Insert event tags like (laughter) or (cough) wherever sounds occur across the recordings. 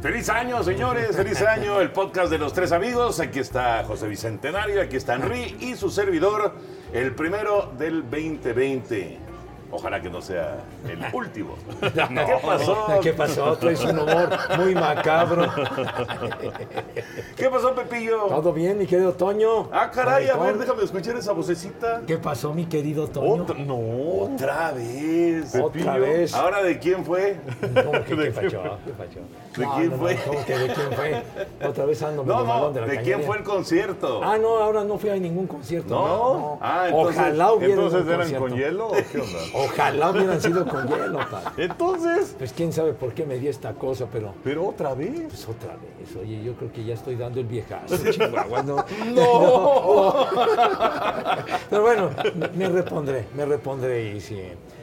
Feliz año, señores, feliz año, el podcast de los tres amigos. Aquí está José Bicentenario, aquí está Henry y su servidor, el primero del 2020. Ojalá que no sea el (laughs) último. (laughs) ¿Qué pasó? ¿Qué pasó? Traes un humor muy macabro. ¿Qué pasó, Pepillo? ¿Todo bien, mi querido Toño? Ah, caray, a ver, déjame escuchar esa vocecita. ¿Qué pasó, mi querido Toño? Otra, no, otra vez. Otra Pepillo. vez. ¿Ahora de quién fue? ¿Cómo que (laughs) ¿De qué fachó? fue? ¿Qué fachó? ¿De quién fue? ¿Cómo que de quién fue? Otra vez ando No, no, de la ¿de quién fue el concierto? Ah, no, ahora no fui a ningún concierto. ¿No? Ah, entonces- Ojalá hubiera Entonces eran concierto. con hielo o qué onda? Ojalá hubieran sido con hielo, padre. Entonces, Pues quién sabe por qué me di esta cosa, pero pero otra vez. pues otra vez. Oye, yo creo que ya estoy dando el viejazo, (laughs) Chihuahua. No. (laughs) No. Pero bueno, me repondré, me repondré y si,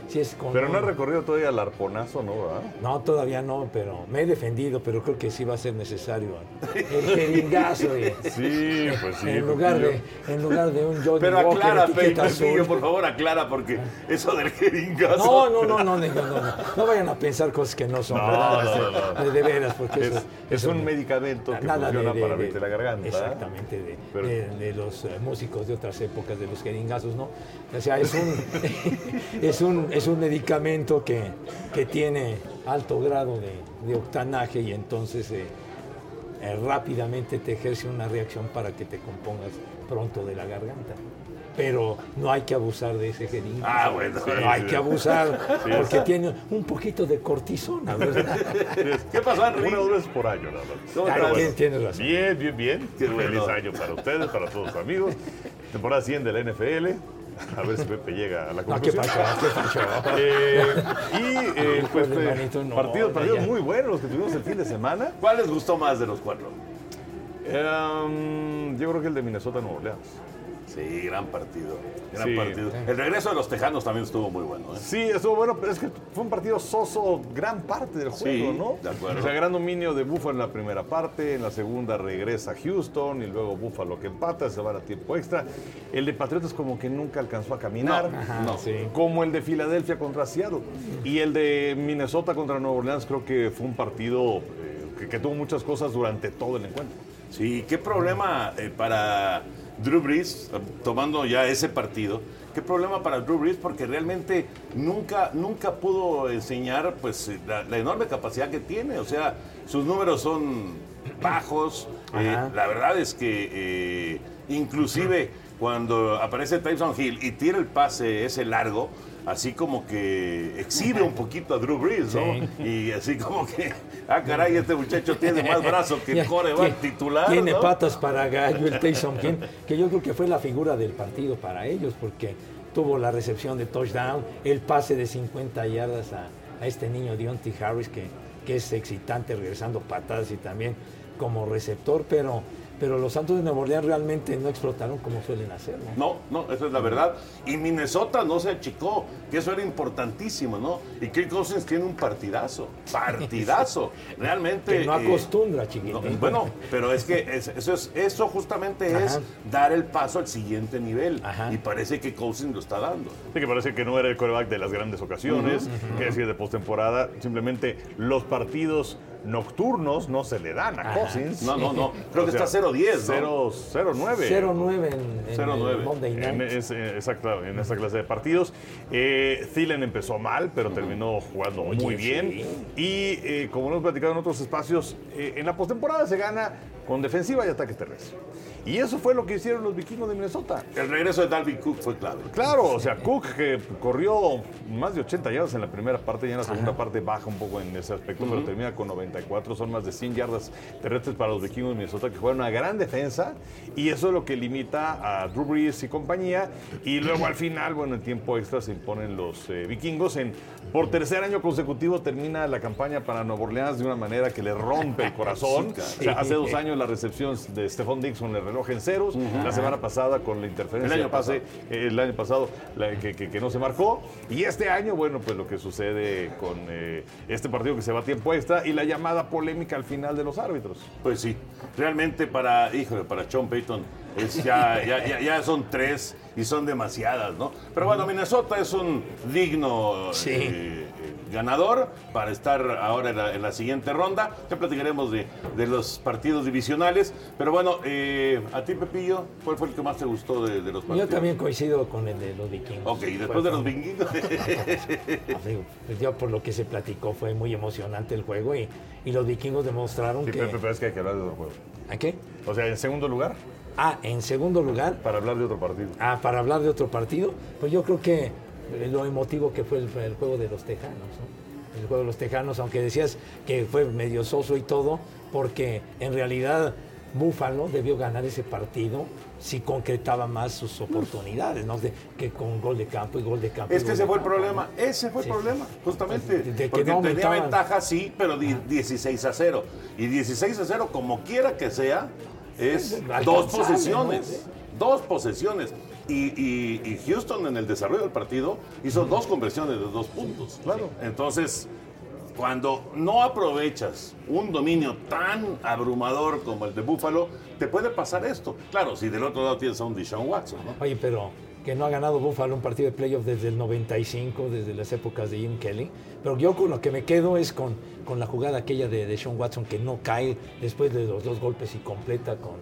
si es con Pero no ha recorrido todavía el arponazo, ¿no? ¿verdad? No, todavía no, pero me he defendido, pero creo que sí va a ser necesario el (laughs) jeringazo. Sí, pues sí. en, lugar de, en lugar de un Johnny Pero Walker aclara, azul. por favor, aclara, porque eso del jeringazo. No, no, no, no, no, no, no, no vayan a pensar cosas que no son, No, ¿verdad? De, de veras, porque Es, eso, es eso un medicamento que nada funciona de- para abrirte la garganta. Exactamente, de, Pero- de- de los eh, músicos de otras épocas, de los jeringazos, ¿no? O sea, es un, (laughs) es un, es un medicamento que, que tiene alto grado de, de octanaje y entonces eh, eh, rápidamente te ejerce una reacción para que te compongas pronto de la garganta. Pero no hay que abusar de ese jeringazo. Ah, bueno, No sí, hay sí. que abusar porque tiene un poquito de cortisona, ¿verdad? (laughs) ¿Qué Henry? Una vez por año, nada más. Razón. Bien, bien, bien. Feliz año para ustedes, para todos sus amigos. Temporada 100 de la NFL. A ver si Pepe llega a la No, ¿qué conclusión. pasó? ¿Qué pasó? Eh, y (laughs) eh, pues, eh, manito, no, partidos, partidos muy buenos los que tuvimos el fin de semana. ¿Cuál les gustó más de los cuatro? Em, yo creo que el de Minnesota Nueva Orleans. Sí, gran partido. Gran Sí. partido. El regreso de los Tejanos también estuvo muy bueno. ¿eh? Sí, estuvo bueno, pero es que fue un partido soso gran parte del juego, Sí, ¿no? de acuerdo. O sea, gran dominio de Buffalo en la primera parte, en la segunda regresa Houston y luego Buffalo que empata, se va a tiempo extra. El de Patriotas como que nunca alcanzó a caminar, No, Ajá, no. sí. como el de Filadelfia contra Seattle. Y el de Minnesota contra Nueva Orleans creo que fue un partido eh, que, que tuvo muchas cosas durante todo el encuentro. Sí, qué problema eh, para Drew Brees, eh, tomando ya ese partido, qué problema para Drew Brees porque realmente nunca, nunca pudo enseñar pues eh, la, la enorme capacidad que tiene. O sea, sus números son bajos. eh, la verdad es que eh, inclusive cuando aparece Tyson Hill y tira el pase ese largo, así como que exhibe un poquito a Drew Brees, ¿no? Y así como que, ah, caray, este muchacho tiene más brazo que el coreback titular. Tiene ¿no? patas para gallo el Tyson King, que yo creo que fue la figura del partido para ellos, porque tuvo la recepción de touchdown, el pase de 50 yardas a, a este niño Deontay Harris que, que es excitante regresando patadas y también como receptor, pero pero los Santos de Nueva Orleans realmente no explotaron como suelen hacer. No, no, esa es la verdad. Y Minnesota no se achicó, que eso era importantísimo, ¿no? Y Kirk Cousins tiene un partidazo, partidazo. (laughs) Realmente. Que no eh, acostumbra, chiquito. no, bueno, pero es que es- eso, es, eso justamente es Ajá. dar el paso al siguiente nivel. Y parece que Cousins lo está dando. Sí, que parece que no era el coreback de las grandes ocasiones, que decir de postemporada. Simplemente los partidos nocturnos no se le dan a Ajá. Cousins. No, no, no. Creo que está 0-10, ¿no? 0-9. 0-9 en, en 0-9. el Monday Night. En, es- eh, exacto, en esta clase de partidos. Eh, Thielen empezó mal, pero terminó jugando Oye, muy bien. sí. Y eh, como hemos platicado en otros espacios, eh, en la postemporada se gana con defensiva y ataque terrestre. Y eso fue lo que hicieron los vikingos de Minnesota. El regreso de Dalvin Cook fue clave. Claro, o sea, Cook que corrió más de 80 yardas en la primera parte y en la segunda parte baja un poco en ese aspecto, pero termina con 94, son más de 100 yardas terrestres para los vikingos de Minnesota que juegan una gran defensa y eso es lo que limita a Drew Brees y compañía y luego al final, bueno, en tiempo extra se imponen los eh, vikingos. En por tercer año consecutivo termina la campaña para Nueva Orleans de una manera que le rompe el corazón. (laughs) Sí, O sea, hace dos años la recepción de Stephon Dixon el reloj en ceros, la semana pasada con la interferencia El año pase eh, el año pasado la- que, que- que no se marcó. Y este año, bueno, pues lo que sucede con eh, este partido que se va a tiempo extra y la llamada polémica al final de los árbitros. Pues sí, realmente para, híjole, para Sean Payton es ya, (laughs) ya, ya- ya son tres y son demasiadas, ¿no? Pero bueno, Minnesota es un digno Sí. eh, ganador para estar ahora en la, en la siguiente ronda. Ya platicaremos de, de los partidos divisionales. Pero bueno, eh, a ti, Pepillo, ¿cuál fue el que más te gustó de, de los partidos? Yo también coincido con el de los vikingos. Ok, y después de los vikingos. (laughs) Pues yo por lo que se platicó fue muy emocionante el juego y, y los vikingos demostraron Sí, que... pero, pero es que hay que hablar de otro juego. ¿A qué? O sea, en segundo lugar, Ah, en segundo lugar, para hablar de otro partido. ah, para hablar de otro partido, pues yo creo que lo emotivo que fue el, el juego de los Tejanos, ¿no? El juego de los Tejanos, aunque decías que fue medio soso y todo, porque en realidad Búfalo debió ganar ese partido si concretaba más sus oportunidades, ¿no? De- que con gol de campo y gol de campo. Es que ese fue el problema, ¿no? ese fue el problema, justamente. De- de que porque no tenía ventaja, sí, pero di- 16 a 0. Y 16 a 0, como quiera que sea, es dos posesiones. Dos posesiones. Y, y- y Houston en el desarrollo del partido hizo dos conversiones de dos puntos. Claro. Entonces, cuando no aprovechas un dominio tan abrumador como el de Buffalo, te puede pasar esto. Claro, si del otro lado tienes a un Deshaun Watson, ¿no? Oye, pero que no ha ganado Buffalo un partido de playoff desde el 95, desde las épocas de Jim Kelly. Pero yo con lo que me quedo es con, con la jugada aquella de, de Sean Watson que no cae después de los dos golpes y completa con,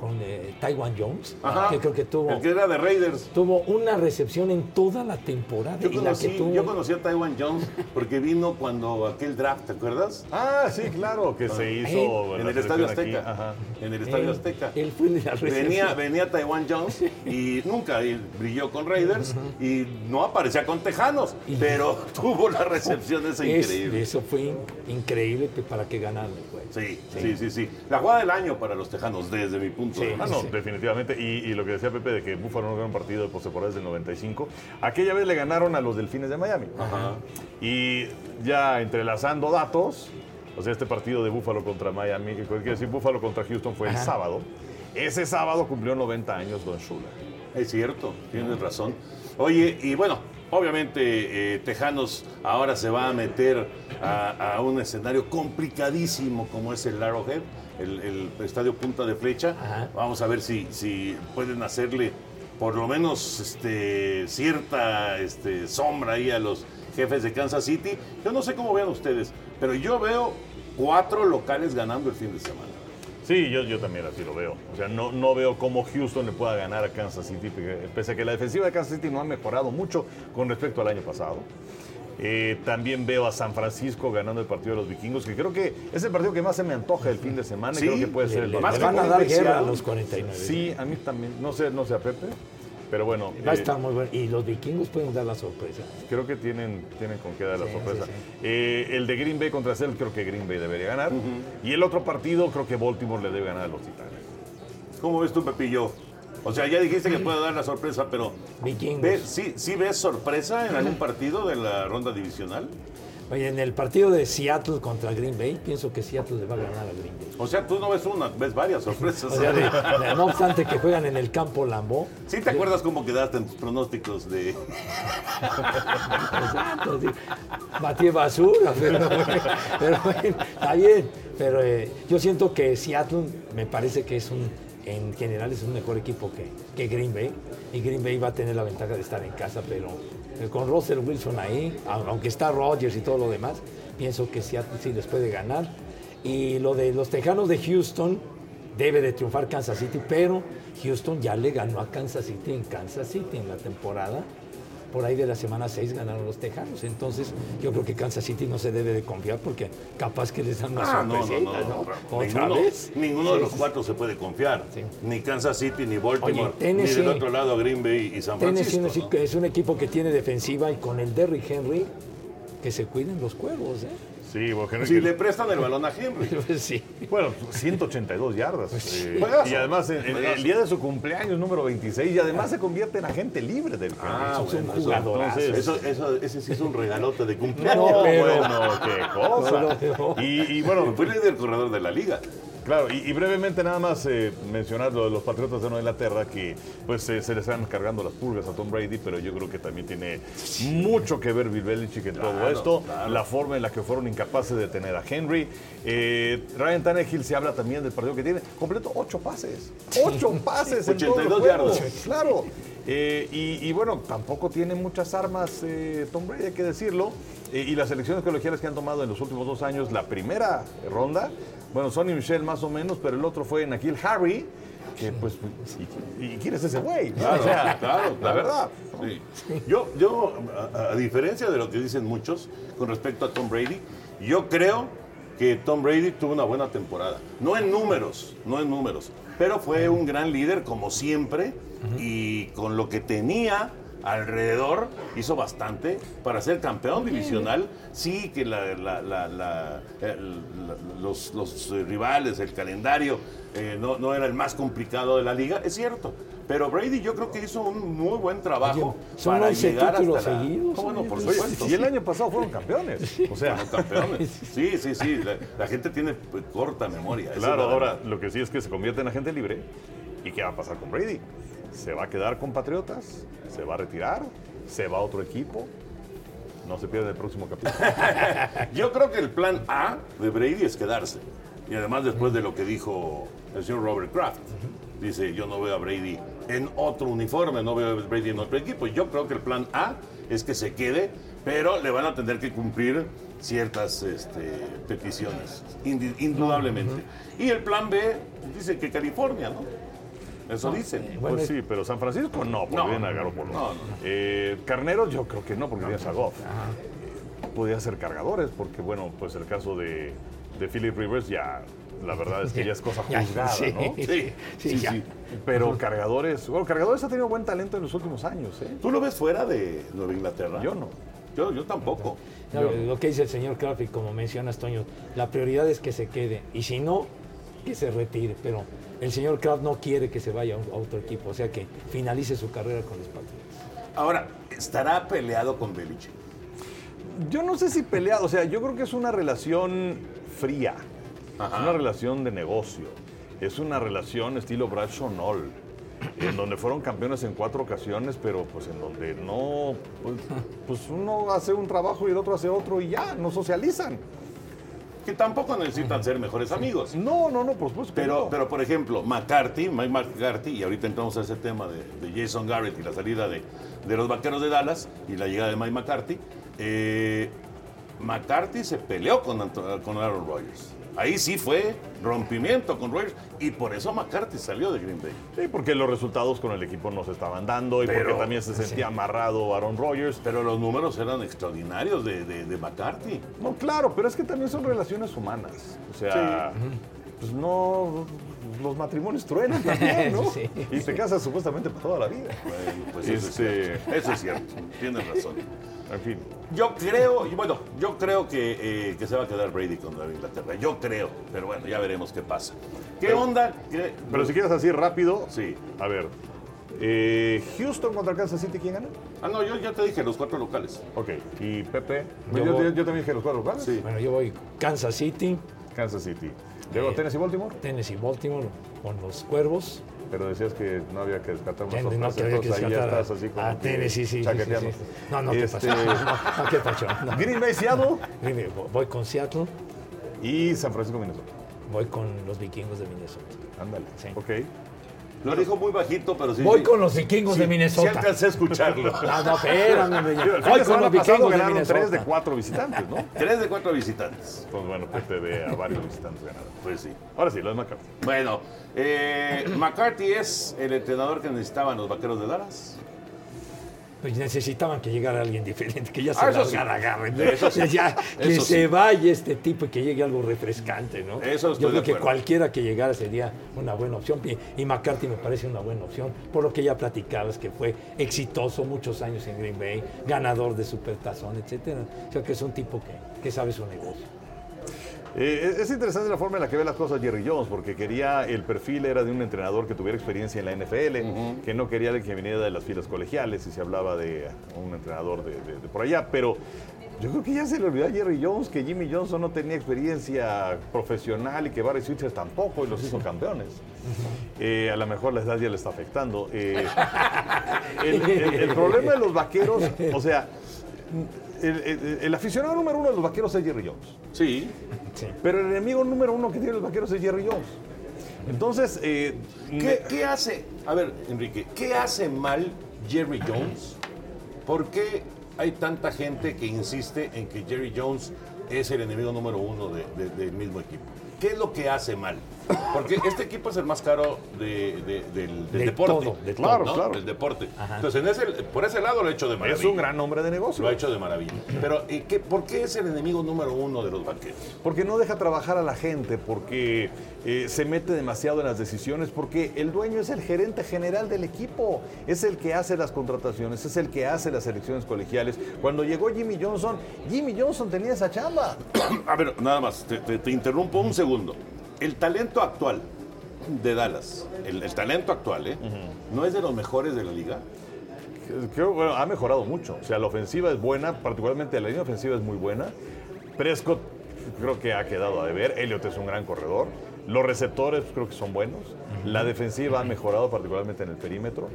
con eh, Taiwan Jones, Ajá. que creo que tuvo, El que era de Raiders. tuvo una recepción en toda la temporada. Yo y la conocí, que tuvo, yo conocí a Taiwan Jones porque vino cuando aquel draft, ¿te acuerdas? Ah, sí, claro, que se hizo en la el Estadio. Azteca. Ajá. En el Estadio él- Azteca. Él fue de la recepción. Venía, venía Taiwan Jones y nunca brilló con Raiders y no aparecía con Tejanos, pero tuvo la recepción esa Es- increíble. eso fue in- increíble que- para que ganaran el juego. Sí, sí, sí, sí. La jugada del año para los Tejanos, desde mi punto Ah, no, definitivamente. Y, y lo que decía Pepe de que Búfalo no ganó un partido de postemporada desde el 95. Aquella vez le ganaron a los Delfines de Miami. Ajá. Y ya entrelazando datos, o sea, este partido de Búfalo contra Miami, que quiere decir Búfalo contra Houston fue el sábado. Ese sábado cumplió 90 años Don Shula. Es cierto, tienes razón. Oye, y bueno, obviamente eh, Tejanos ahora se va a meter a, a un escenario complicadísimo como es el Arrowhead, el, el estadio Punta de Flecha. Ajá. Vamos a ver si, si pueden hacerle por lo menos este, cierta este, sombra ahí a los jefes de Kansas City. Yo no sé cómo vean ustedes, pero yo veo cuatro locales ganando el fin de semana. Sí, yo, yo también así lo veo. O sea, no, no veo cómo Houston le pueda ganar a Kansas City, pese a que la defensiva de Kansas City no ha mejorado mucho con respecto al año pasado. Eh, también veo a San Francisco ganando el partido de los vikingos, que creo que es el partido que más se me antoja el fin de semana Sí, y creo que puede Le, ser el más van a dar guerra a los 49. Sí, a mí también. No sé, no sé a Pepe, pero bueno. Va a eh, estar muy bueno. Y los vikingos pueden dar la sorpresa. Creo que tienen, tienen con qué dar la Sí, sorpresa. sí, sí. Eh, el de Green Bay contra Seattle, creo que Green Bay debería ganar. Y el otro partido, creo que Baltimore le debe ganar a los Titanes. ¿Cómo ves tú, Pepillo? O sea, ya dijiste que puede dar la sorpresa, pero Vikingos. ¿ves- sí, ¿sí ves sorpresa en algún partido de la ronda divisional? Oye, en el partido de Seattle contra Green Bay, pienso que Seattle le va a ganar a Green Bay. O sea, tú no ves una, ves varias sorpresas. O sea, de- de- no obstante que juegan en el campo Lambeau. ¿Sí te acuerdas cómo quedaste en tus pronósticos de... Exacto, sí. Batí basura, (laughs) pero, pero bueno, está bien. Pero eh, yo siento que Seattle me parece que es un, en general es un mejor equipo que, que Green Bay. Y Green Bay va a tener la ventaja de estar en casa, pero eh, con Russell Wilson ahí, au- aunque está Rodgers y todo lo demás, pienso que sí les puede ganar. Y lo de los Tejanos de Houston, debe de triunfar Kansas City, pero Houston ya le ganó a Kansas City en Kansas City en la temporada. Por ahí de la semana 6 ganaron los Tejanos. Entonces, yo creo que Kansas City no se debe de confiar porque capaz que les dan una Ah, no, sorpresita, no, ¿no? no, ¿Otra ninguno, vez? ninguno de los cuatro se puede confiar. Ni Kansas City, ni Baltimore, Oye, Tennessee- ni del otro lado Green Bay y San Tennessee Francisco. es un- es un equipo que tiene defensiva y con el Derrick Henry, que se cuiden los cuervos, ¿eh? Sí, Si que- le prestan el balón a Henry. (laughs) Pues sí. Bueno, 182 yardas. eh, Juegazo. y además, en- en- Juegazo. el día de su cumpleaños número 26, y además se convierte en agente libre del Ah, bueno, eso- entonces, eso, eso- ese sí es un regalote de cumpleaños. (laughs) No, pero- bueno, qué cosa. No, no. Y, y bueno, Fue líder corredor de la liga. Claro, y, y brevemente nada más eh, mencionar lo de los Patriotas de Nueva Inglaterra, que pues eh, se les están cargando las pulgas a Tom Brady, pero yo creo que también tiene mucho que ver Bill Belichick en todo esto, claro. la forma en la que fueron incapaces de tener a Henry. Eh, Ryan Tannehill se habla también del partido que tiene, completo ocho pases, ocho (laughs) pases en todo el 82 juego, yardas. claro. Eh, y, y bueno, tampoco tiene muchas armas eh, Tom Brady, hay que decirlo. Y las elecciones colegiales que han tomado en los últimos dos años, la primera ronda, bueno, Sonny Michel más o menos, pero el otro fue Nakil Harry, que pues, ¿y, y quién es ese güey? Claro, O sea, claro, la claro. verdad. Sí. Yo, yo a, a diferencia de lo que dicen muchos con respecto a Tom Brady, yo creo que Tom Brady tuvo una buena temporada. No en números, no en números, pero fue un gran líder como siempre y con lo que tenía alrededor hizo bastante para ser campeón divisional. Sí que la- la- la- la- la- los, los, eh, rivales, el calendario eh, no, no era el más complicado de la liga, es cierto. Pero Brady yo creo que hizo un muy buen trabajo Oye, son para 11 llegar hasta la... seguidos, bueno, oye, por pues, supuesto. Y el año pasado fueron campeones. O sea, Fueron campeones. (laughs) Sí, sí, sí. La, la gente tiene pues, corta memoria. Claro, la ahora lo que sí es que se convierte en agente libre. ¿Y qué va a pasar con Brady? ¿Se va a quedar con Patriotas? ¿Se va a retirar? ¿Se va a otro equipo? No se pierde el próximo capítulo. (laughs) Yo creo que el plan A de Brady es quedarse. Y además después de lo que dijo el señor Robert Kraft. Dice, yo no veo a Brady en otro uniforme, no veo a Brady en otro equipo. Yo creo que el plan A es que se quede, pero le van a tener que cumplir ciertas este, peticiones, indudablemente. Y el plan B dice que California, ¿no? Eso dicen. pues sí, pero San Francisco no, porque No, viene a Garoppolo. no, no. Eh, Carneros yo creo que no, porque viene a Goff. Eh, Podría ser cargadores, porque bueno, pues el caso de, de Philip Rivers ya, la verdad es que (laughs) ya es cosa juzgada, sí, ¿no? (laughs) sí, sí, ya. Pero cargadores, bueno, cargadores ha tenido buen talento en los últimos años, ¿eh? ¿Tú lo ves fuera de Nueva Inglaterra? Yo no. Yo, yo tampoco. No, lo que dice el señor Kraft como mencionas, Toño, la prioridad es que se quede. Y si no, que se retire. Pero el señor Kraft no quiere que se vaya a otro equipo. O sea, que finalice su carrera con los Patriots. Ahora, ¿estará peleado con Belichick? Yo no sé si peleado, o sea, yo creo que es una relación fría, Ajá. es una relación de negocio, es una relación estilo Bradshaw Knoll, en donde fueron campeones en cuatro ocasiones, pero pues en donde no, pues, pues uno hace un trabajo y el otro hace otro y ya, no socializan. Que tampoco necesitan ser mejores amigos. No, no, no, por supuesto que Pero, no. pero, por ejemplo, McCarthy, Mike McCarthy, y ahorita entramos a ese tema de, de Jason Garrett y la salida de, de los vaqueros de Dallas y la llegada de Mike McCarthy, eh, McCarthy se peleó con, con Aaron Rodgers. Ahí sí fue rompimiento con Rodgers y por eso McCarthy salió de Green Bay. Sí, porque los resultados con el equipo no se estaban dando y Pero- porque también se sentía amarrado Aaron Rodgers. Pero los números eran extraordinarios de, de- de McCarthy. No, claro, pero es que también son relaciones humanas. O sea, pues no, los matrimonios truenan también, ¿no? (laughs) Sí. Y te casas supuestamente por toda la vida. Bueno, pues eso, Este- es cierto. eso es cierto. Tienes razón. En fin. Yo creo, y bueno, yo creo que, eh, que se va a quedar Brady con Nueva Inglaterra. Yo creo, pero bueno, ya veremos qué pasa. ¿Qué Pero- onda? ¿Qué- Pero si quieres así rápido, Sí. a ver. eh, Houston contra Kansas City, ¿quién gana? Ah, no, yo ya te dije los cuatro locales. Ok. ¿Y Pepe? Yo Yo, yo- voy- yo también dije los cuatro locales. Sí. Bueno, yo voy Kansas City, Kansas City. Luego Eh, Tennessee Baltimore. Tennessee, Baltimore con los Cuervos. Pero decías que no había que descartar Ten- no sorpresa, que había que entonces ahí ya descartar estás así como a Tennessee, sí, sí, sí. No, no, ¿qué Este, pasó? (laughs) No, no, ¿qué pasó? (laughs) No. Green Bay, Seattle Mire, Voy con Seattle, y San Francisco, Minnesota. voy con los vikingos de Minnesota. Ándale. Sí. Ok. Lo dijo muy bajito, pero sí. Voy sí. con los vikingos Sí, de Minnesota. Sí alcancé a escucharlo. (laughs) No, no, espérame, Voy de con los vikingos de ganaron Minnesota. tres de cuatro visitantes, ¿no? (laughs) Tres de cuatro visitantes. Pues bueno, Pepe ve a varios visitantes ganados. Pues sí. Ahora sí, los McCarthy. Bueno, eh, McCarthy es el entrenador que necesitaban los vaqueros de Dallas. Pues necesitaban que llegara alguien diferente, que ya se Ah, eso sí. (laughs) largara, agarren. Eso sí. Ya, que Eso se sí. vaya este tipo y que llegue algo refrescante, ¿no? Eso Yo creo que cualquiera que llegara sería una buena opción. Y, y McCarthy me parece una buena opción, por lo que ya platicabas, que fue exitoso muchos años en Green Bay, ganador de Supertazón, etcétera. O sea que es un tipo que, que sabe su negocio. Eh, es interesante la forma en la que ve las cosas Jerry Jones, porque quería, el perfil era de un entrenador que tuviera experiencia en la NFL, que no quería que viniera de las filas colegiales y se hablaba de un entrenador de, de- de por allá, pero yo creo que ya se le olvidó a Jerry Jones que Jimmy Johnson no tenía experiencia profesional y que Barry Switzer tampoco y los hizo campeones. Eh, a lo mejor la edad ya le está afectando. Eh, el, el- el problema de los vaqueros, o sea, el, el- el aficionado número uno de los vaqueros es Jerry Jones. Sí. Pero el enemigo número uno que tienen los vaqueros es Jerry Jones. Entonces, eh, ¿Qué, qué hace? A ver, Enrique, ¿qué hace mal Jerry Jones? ¿Por qué hay tanta gente que insiste en que Jerry Jones es el enemigo número uno de- de- del mismo equipo? ¿Qué es lo que hace mal? Porque este equipo es el más caro de- de- del, del De deporte. todo, de Claro, ¿no? claro. Del deporte. Ajá. Entonces, en ese- por ese lado lo ha hecho de maravilla. es un gran hombre de negocio. Lo ha hecho de maravilla. Pero, ¿y qué, ¿por qué es el enemigo número uno de los vaqueros? Porque no deja trabajar a la gente, porque eh, se mete demasiado en las decisiones, porque el dueño es el gerente general del equipo, es el que hace las contrataciones, es el que hace las elecciones colegiales. Cuando llegó Jimmy Johnson, Jimmy Johnson tenía esa chamba. (coughs) A ver, nada más, te, te- te interrumpo un segundo. El talento actual de Dallas, el, el talento actual, ¿eh? ¿No es de los mejores de la liga? Creo, bueno, ha mejorado mucho. O sea, la ofensiva es buena, particularmente la línea ofensiva es muy buena. Prescott creo que ha quedado a deber. Elliot es un gran corredor. Los receptores creo que son buenos. La defensiva ha mejorado, particularmente en el perímetro.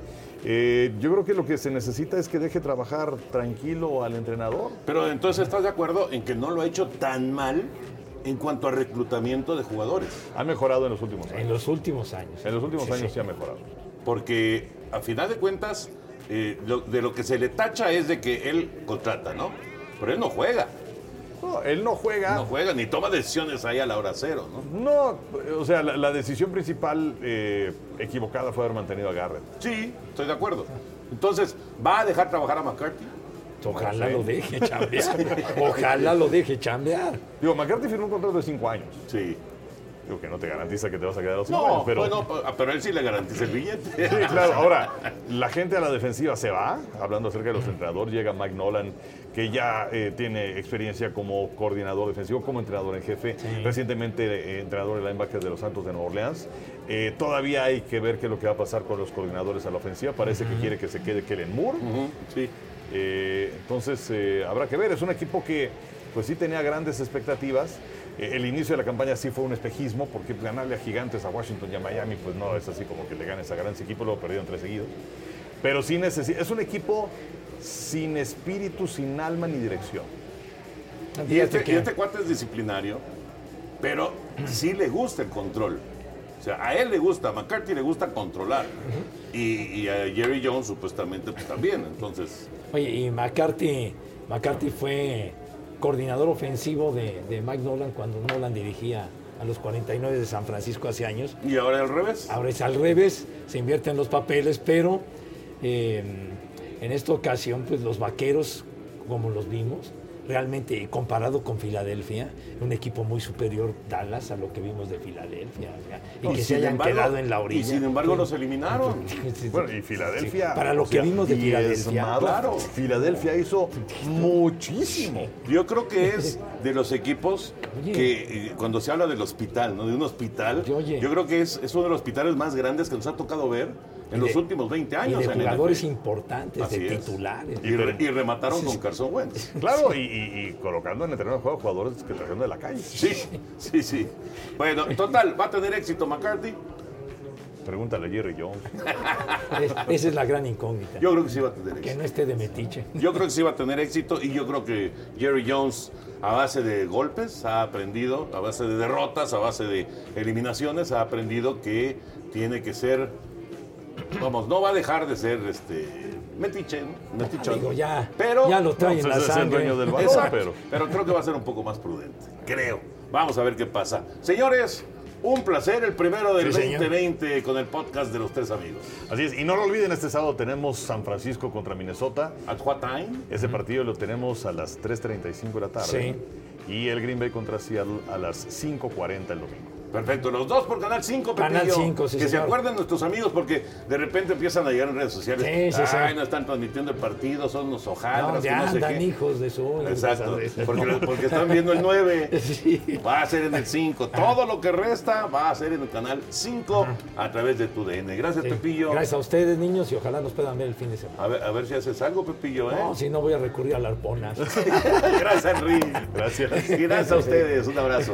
Eh, yo creo que lo que se necesita es que deje trabajar tranquilo al entrenador. Pero entonces estás de acuerdo en que no lo ha hecho tan mal en cuanto a reclutamiento de jugadores. Ha mejorado en los últimos En años. los últimos años. En los últimos Sí, años sí. sí ha mejorado. Porque a final de cuentas, eh, lo- de lo que se le tacha es de que él contrata, ¿no? Pero él no juega. No, él no juega. No juega ni toma decisiones ahí a la hora cero, ¿no? No, o sea, la, la decisión principal eh, equivocada fue haber mantenido a Garrett. Sí, estoy de acuerdo. Entonces, ¿va a dejar trabajar a McCarthy? Ojalá Sí. lo deje chambear. (laughs) Ojalá lo deje chambear. Digo, McCarthy firmó un contrato de cinco años. Sí. Digo que no te garantiza que te vas a quedar los cinco No, años, pero... bueno, pero él sí le garantiza el billete. (laughs) Sí, claro. (laughs) Ahora, la gente a la defensiva se va, hablando acerca de los entrenadores, llega Mike Nolan, que ya eh, tiene experiencia como coordinador defensivo, como entrenador en jefe, recientemente eh, entrenador de linebackers de los Santos de Nueva Orleans. Eh, todavía hay que ver qué es lo que va a pasar con los coordinadores a la ofensiva. Parece que quiere que se quede Kellen Moore. Sí. Eh, entonces, eh, habrá que ver. Es un equipo que, pues sí tenía grandes expectativas. Eh, el inicio de la campaña sí fue un espejismo, porque ganarle a gigantes, a Washington y a Miami, pues no es así como que le ganes a grandes equipos, luego perdieron tres seguidos. Pero sí necesita, es un equipo sin espíritu, sin alma ni dirección. Y este, y este cuate es disciplinario, pero sí le gusta el control. O sea, a él le gusta, a McCarthy le gusta controlar. y, y a Jerry Jones supuestamente pues también. Entonces, Oye, y McCarthy, McCarthy fue coordinador ofensivo de, de Mike Nolan cuando Nolan dirigía a los 49 de San Francisco hace años. y ahora al revés. Ahora es al revés, se invierten los papeles, pero eh, en esta ocasión, pues los vaqueros, como los vimos, realmente comparado con Filadelfia, un equipo muy superior Dallas a lo que vimos de Filadelfia. ¿verdad? Y, que se hayan embargo- quedado en la orilla. y sin embargo los eliminaron. (laughs) Sí, Bueno, y Filadelfia. Sí, para lo que sea, vimos de Filadelfia. Claro. Filadelfia hizo muchísimo. Yo creo que es de los equipos Oye. que eh, cuando se habla del hospital, ¿no? De un hospital, Oye. yo creo que es, es uno de los hospitales más grandes que nos ha tocado ver en Y los de- últimos 20 Y años. de en la jugadores NFL. importantes, Así de es. titulares. Y, re- y remataron con Carson Wentz. (laughs) Claro, y, y- y colocando en el terreno de juego jugadores que trajeron de la calle. Sí, sí, sí. Bueno, total, ¿va a tener éxito McCarthy? Pregúntale a Jerry Jones. Es- esa es la gran incógnita. Yo creo que sí va a tener que éxito. no esté de metiche. Yo creo que sí va a tener éxito y yo creo que Jerry Jones a base de golpes ha aprendido, a base de derrotas, a base de eliminaciones, ha aprendido que tiene que ser, vamos, no va a dejar de ser este metiche, ¿no? metichón. Digo, ya, pero ya lo trae en la pues el sangre. dueño del balón, Exacto, pero. pero creo que va a ser un poco más prudente, creo. Vamos a ver qué pasa. Señores, un placer, el primero del Sí, señor. 2020 con el podcast de los tres amigos. Así es, y no lo olviden, este sábado tenemos San Francisco contra Minnesota. ¿At what time? Ese partido lo tenemos a las 3.35 de la tarde. Y el Green Bay contra Seattle a las 5.40 el domingo. Perfecto, los dos por Canal 5, Canal Pepillo. 5, sí, Que se acuerden nuestros amigos porque de repente empiezan a llegar en redes sociales. Sí, sí, sí. Ay, no están transmitiendo el partido, son unos No, hojaldras, que ya no sé andan qué. hijos de su. Exacto, porque, porque están viendo el 9, (laughs) Sí. va a ser en el 5. Todo lo que resta va a ser en el canal 5 a través de tu DN. Gracias, Sí. Pepillo. Gracias a ustedes, niños, y ojalá nos puedan ver el fin de semana. A ver, a ver si haces algo, Pepillo, ¿eh? No, si no voy a recurrir a la arpona. (laughs) Gracias, Henry. Gracias. Y gracias a ustedes. Un abrazo.